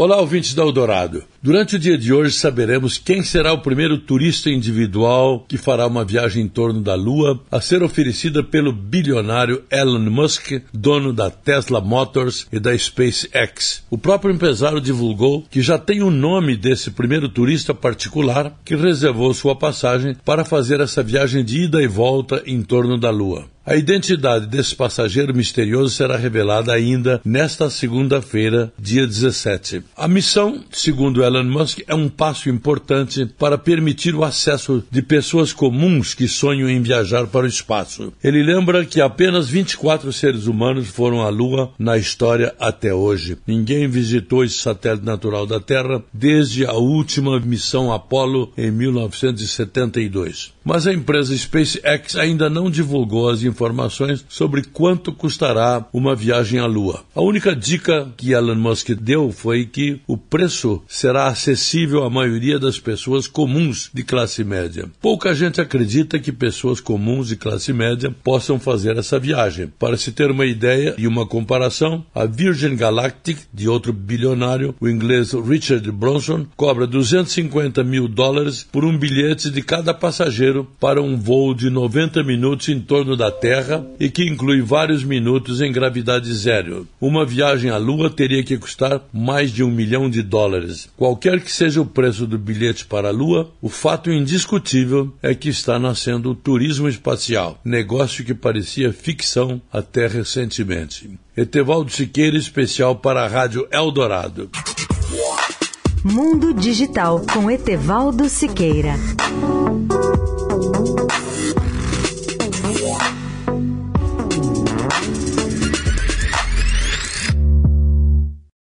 Olá, ouvintes da Eldorado. Durante o dia de hoje saberemos quem será o primeiro turista individual que fará uma viagem em torno da Lua a ser oferecida pelo bilionário Elon Musk, dono da Tesla Motors e da SpaceX. O próprio empresário divulgou que já tem o nome desse primeiro turista particular que reservou sua passagem para fazer essa viagem de ida e volta em torno da Lua. A identidade desse passageiro misterioso será revelada ainda nesta segunda-feira, dia 17. A missão, segundo Elon Musk, é um passo importante para permitir o acesso de pessoas comuns que sonham em viajar para o espaço. Ele lembra que apenas 24 seres humanos foram à Lua na história até hoje. Ninguém visitou esse satélite natural da Terra desde a última missão Apollo em 1972. Mas a empresa SpaceX ainda não divulgou as informações sobre quanto custará uma viagem à Lua. A única dica que Elon Musk deu foi que o preço será acessível à maioria das pessoas comuns de classe média. Pouca gente acredita que pessoas comuns de classe média possam fazer essa viagem. Para se ter uma ideia e uma comparação, a Virgin Galactic, de outro bilionário, o inglês Richard Branson, cobra 250 mil dólares por um bilhete de cada passageiro para um voo de 90 minutos em torno da Terra e que inclui vários minutos em gravidade zero. Uma viagem à Lua teria que custar mais de um milhão de dólares. Qualquer que seja o preço do bilhete para a Lua, o fato indiscutível é que está nascendo o turismo espacial, negócio que parecia ficção até recentemente. Etevaldo Siqueira, especial para a Rádio Eldorado. Mundo Digital com Etevaldo Siqueira.